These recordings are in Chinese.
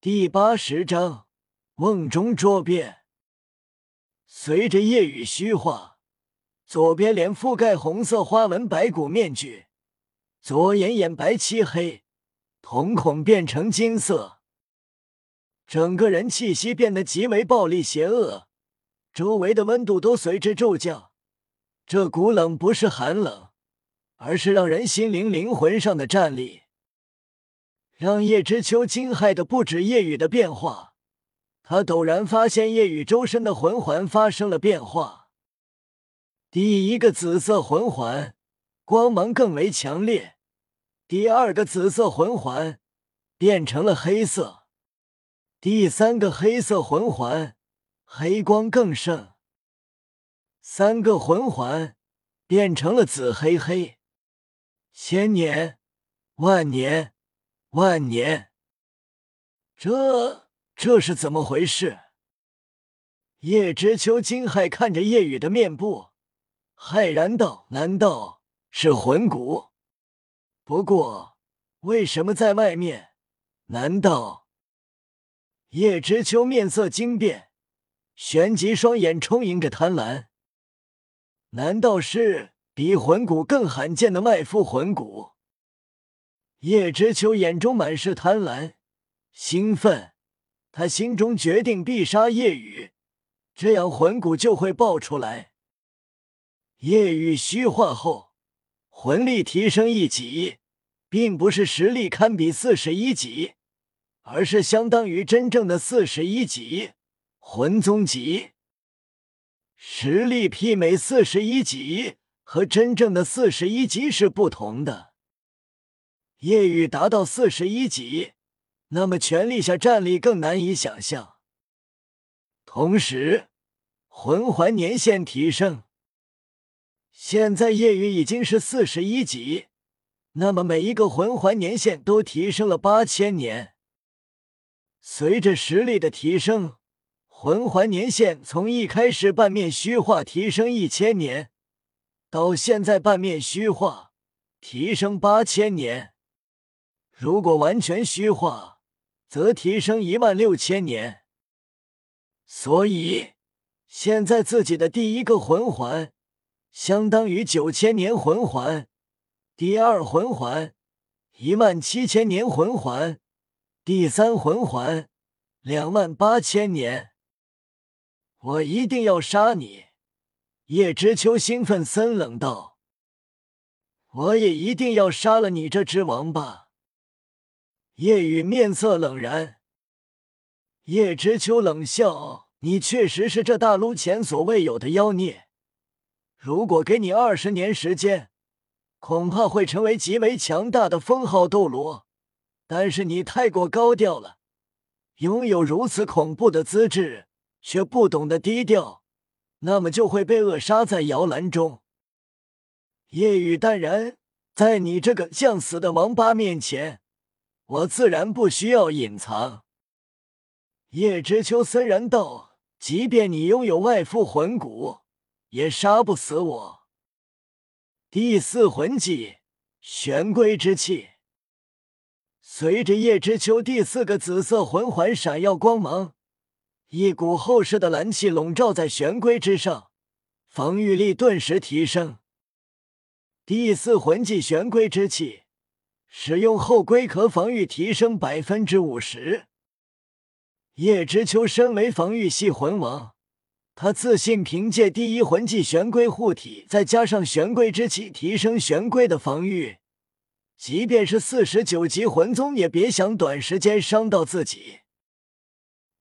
第八十章瓮中捉鳖。随着夜雨虚化，左边脸覆盖红色花纹白骨面具，左眼眼白漆黑，瞳孔变成金色，整个人气息变得极为暴戾邪恶，周围的温度都随之骤降。这股冷不是寒冷，而是让人心灵灵魂上的战栗。让叶知秋惊骇的不止夜雨的变化，他陡然发现夜雨周身的魂环发生了变化。第一个紫色魂环光芒更为强烈，第二个紫色魂环变成了黑色，第三个黑色魂环黑光更盛，三个魂环变成了紫黑黑，千年万年。万年，这这是怎么回事？叶知秋惊骇看着叶雨的面部，骇然道：“难道是魂骨？不过，为什么在外面？难道……”叶知秋面色惊变，旋即双眼充盈着贪婪。难道是比魂骨更罕见的外附魂骨？叶知秋眼中满是贪婪、兴奋，他心中决定必杀叶雨，这样魂骨就会爆出来。叶雨虚化后，魂力提升一级，并不是实力堪比四十一级，而是相当于真正的四十一级魂宗级。实力媲美四十一级和真正的四十一级是不同的。夜雨达到四十一级，那么权力下战力更难以想象。同时，魂环年限提升，现在夜雨已经是四十一级，那么每一个魂环年限都提升了八千年。随着实力的提升，魂环年限从一开始半面虚化提升一千年，到现在半面虚化提升八千年。如果完全虚化，则提升一万六千年。所以，现在自己的第一个魂环相当于九千年魂环，第二魂环一万七千年魂环，第三魂环两万八千年。我一定要杀你！叶知秋兴奋森冷道：“我也一定要杀了你这只王八！”夜雨面色冷然，叶知秋冷笑：“你确实是这大陆前所未有的妖孽。如果给你二十年时间，恐怕会成为极为强大的封号斗罗。但是你太过高调了，拥有如此恐怖的资质，却不懂得低调，那么就会被扼杀在摇篮中。”夜雨淡然，在你这个将死的王八面前。我自然不需要隐藏。叶知秋森然道：“即便你拥有外附魂骨，也杀不死我。”第四魂技玄龟之气，随着叶知秋第四个紫色魂环闪耀光芒，一股厚实的蓝气笼罩在玄龟之上，防御力顿时提升。第四魂技玄龟之气。使用后龟壳防御提升百分之五十。叶知秋身为防御系魂王，他自信凭借第一魂技玄龟护体，再加上玄龟之气，提升玄龟的防御。即便是四十九级魂宗，也别想短时间伤到自己。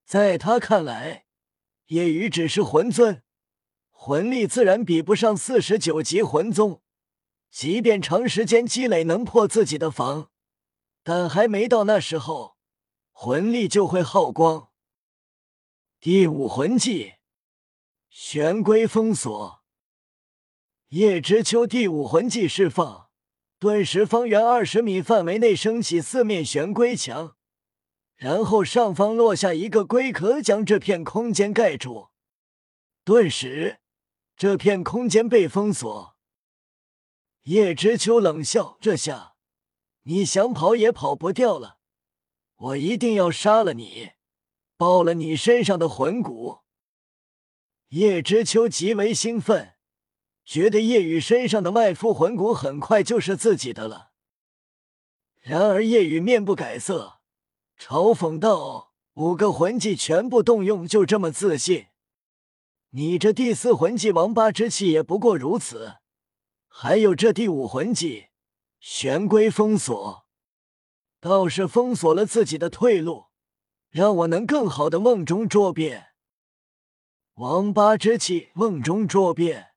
在他看来，叶雨只是魂尊，魂力自然比不上四十九级魂宗。即便长时间积累能破自己的防，但还没到那时候，魂力就会耗光。第五魂技，玄龟封锁。叶知秋第五魂技释放，顿时方圆二十米范围内升起四面玄龟墙，然后上方落下一个龟壳，将这片空间盖住。顿时，这片空间被封锁。叶知秋冷笑：“这下，你想跑也跑不掉了。我一定要杀了你，爆了你身上的魂骨。叶知秋极为兴奋，觉得叶雨身上的外附魂骨很快就是自己的了。然而叶雨面不改色，嘲讽道：“五个魂技全部动用，就这么自信？你这第四魂技王八之气也不过如此。还有这第五魂技玄龟封锁，倒是封锁了自己的退路，让我能更好的梦中捉变。王八之气，梦中捉变。”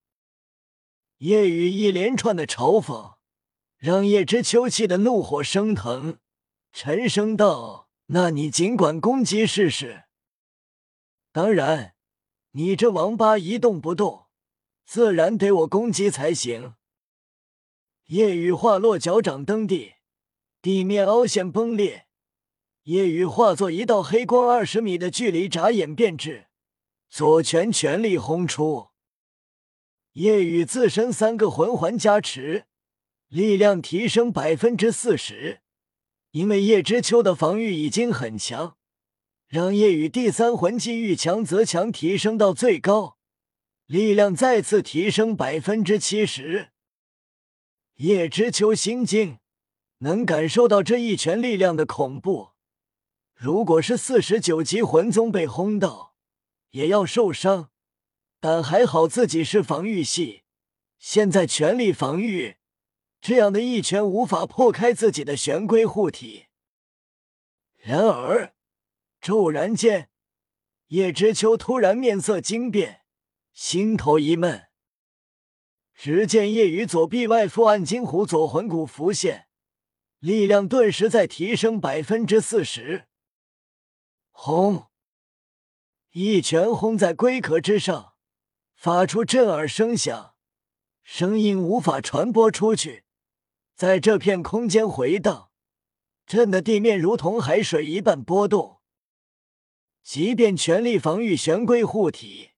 叶雨一连串的嘲讽。让叶知秋气的怒火升腾，沉声道：“那你尽管攻击试试。当然，你这王八一动不动，自然得我攻击才行。”夜雨化落脚掌蹬地，地面凹陷崩裂，夜雨化作一道黑光，二十米的距离眨眼变至，左拳全力轰出。夜雨自身三个魂环加持。力量提升百分之四十，因为叶知秋的防御已经很强，让夜雨第三魂技遇强则强提升到最高，力量再次提升百分之七十。叶知秋心惊，能感受到这一拳力量的恐怖。如果是四十九级魂宗被轰到，也要受伤，但还好自己是防御系，现在全力防御。这样的一拳无法破开自己的玄龟护体。然而，骤然间，叶知秋突然面色惊变，心头一闷。只见叶雨左臂外附暗金虎左魂骨浮现，力量顿时在提升百分之四十。轰！一拳轰在龟壳之上，发出震耳声响，声音无法传播出去。在这片空间回荡，震的地面如同海水一般波动。即便全力防御玄龟护体，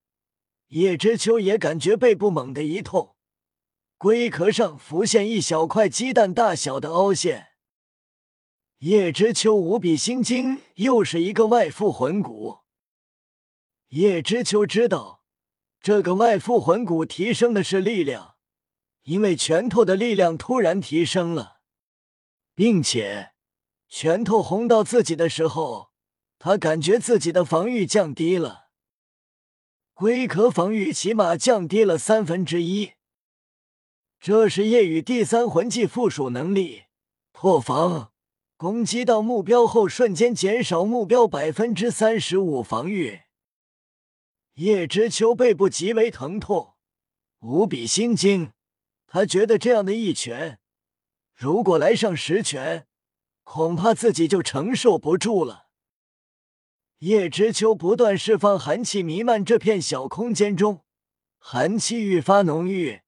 叶知秋也感觉背部猛地一痛，龟壳上浮现一小块鸡蛋大小的凹陷。叶知秋无比心惊，又是一个外附魂骨。叶知秋知道，这个外附魂骨提升的是力量。因为拳头的力量突然提升了，并且拳头轰到自己的时候，他感觉自己的防御降低了，龟壳防御起码降低了三分之一。这是夜雨第三魂技附属能力破防，攻击到目标后瞬间减少目标百分之三十五防御。叶知秋背部极为疼痛，无比心惊。他觉得这样的一拳，如果来上十拳，恐怕自己就承受不住了。叶知秋不断释放寒气，弥漫这片小空间中，寒气愈发浓郁，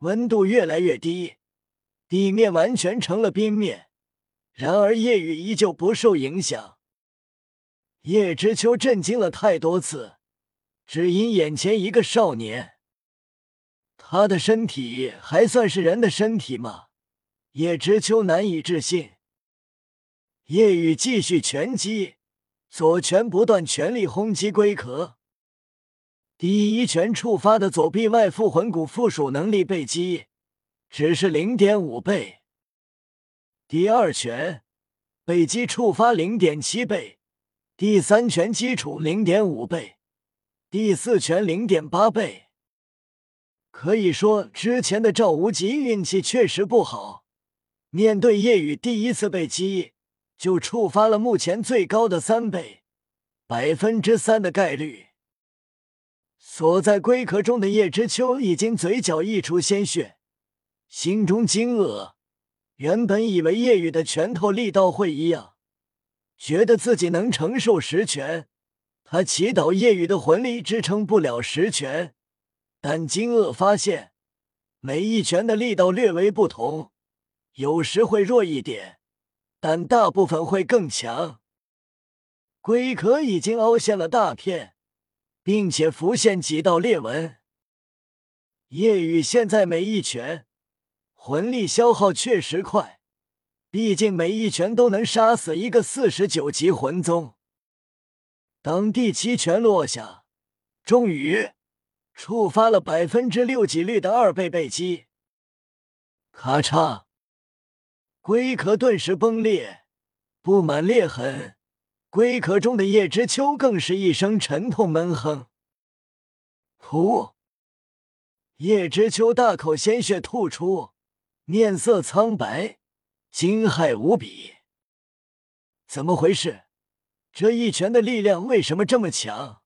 温度越来越低，地面完全成了冰面。然而夜雨依旧不受影响。叶知秋震惊了太多次，只因眼前一个少年。他的身体还算是人的身体吗？叶知秋难以置信。叶雨继续拳击，左拳不断全力轰击龟壳。第一拳触发的左臂外附魂骨附属能力被击，只是零点五倍。第二拳被击触发零点七倍，第三拳基础零点五倍，第四拳零点八倍。可以说，之前的赵无极运气确实不好。面对夜雨第一次被击，就触发了目前最高的三倍，百分之三的概率。锁在龟壳中的叶知秋已经嘴角溢出鲜血，心中惊愕。原本以为夜雨的拳头力道会一样，觉得自己能承受十拳。他祈祷夜雨的魂力支撑不了十拳。但惊愕发现，每一拳的力道略微不同，有时会弱一点，但大部分会更强。龟壳已经凹陷了大片，并且浮现几道裂纹。夜雨现在每一拳魂力消耗确实快，毕竟每一拳都能杀死一个四十九级魂宗。当第七拳落下，终于触发了百分之六几率的二倍倍击，咔嚓，龟壳顿时崩裂，布满裂痕。龟壳中的叶知秋更是一声沉痛闷哼，噗！叶知秋大口鲜血吐出，面色苍白，惊骇无比。怎么回事？这一拳的力量为什么这么强？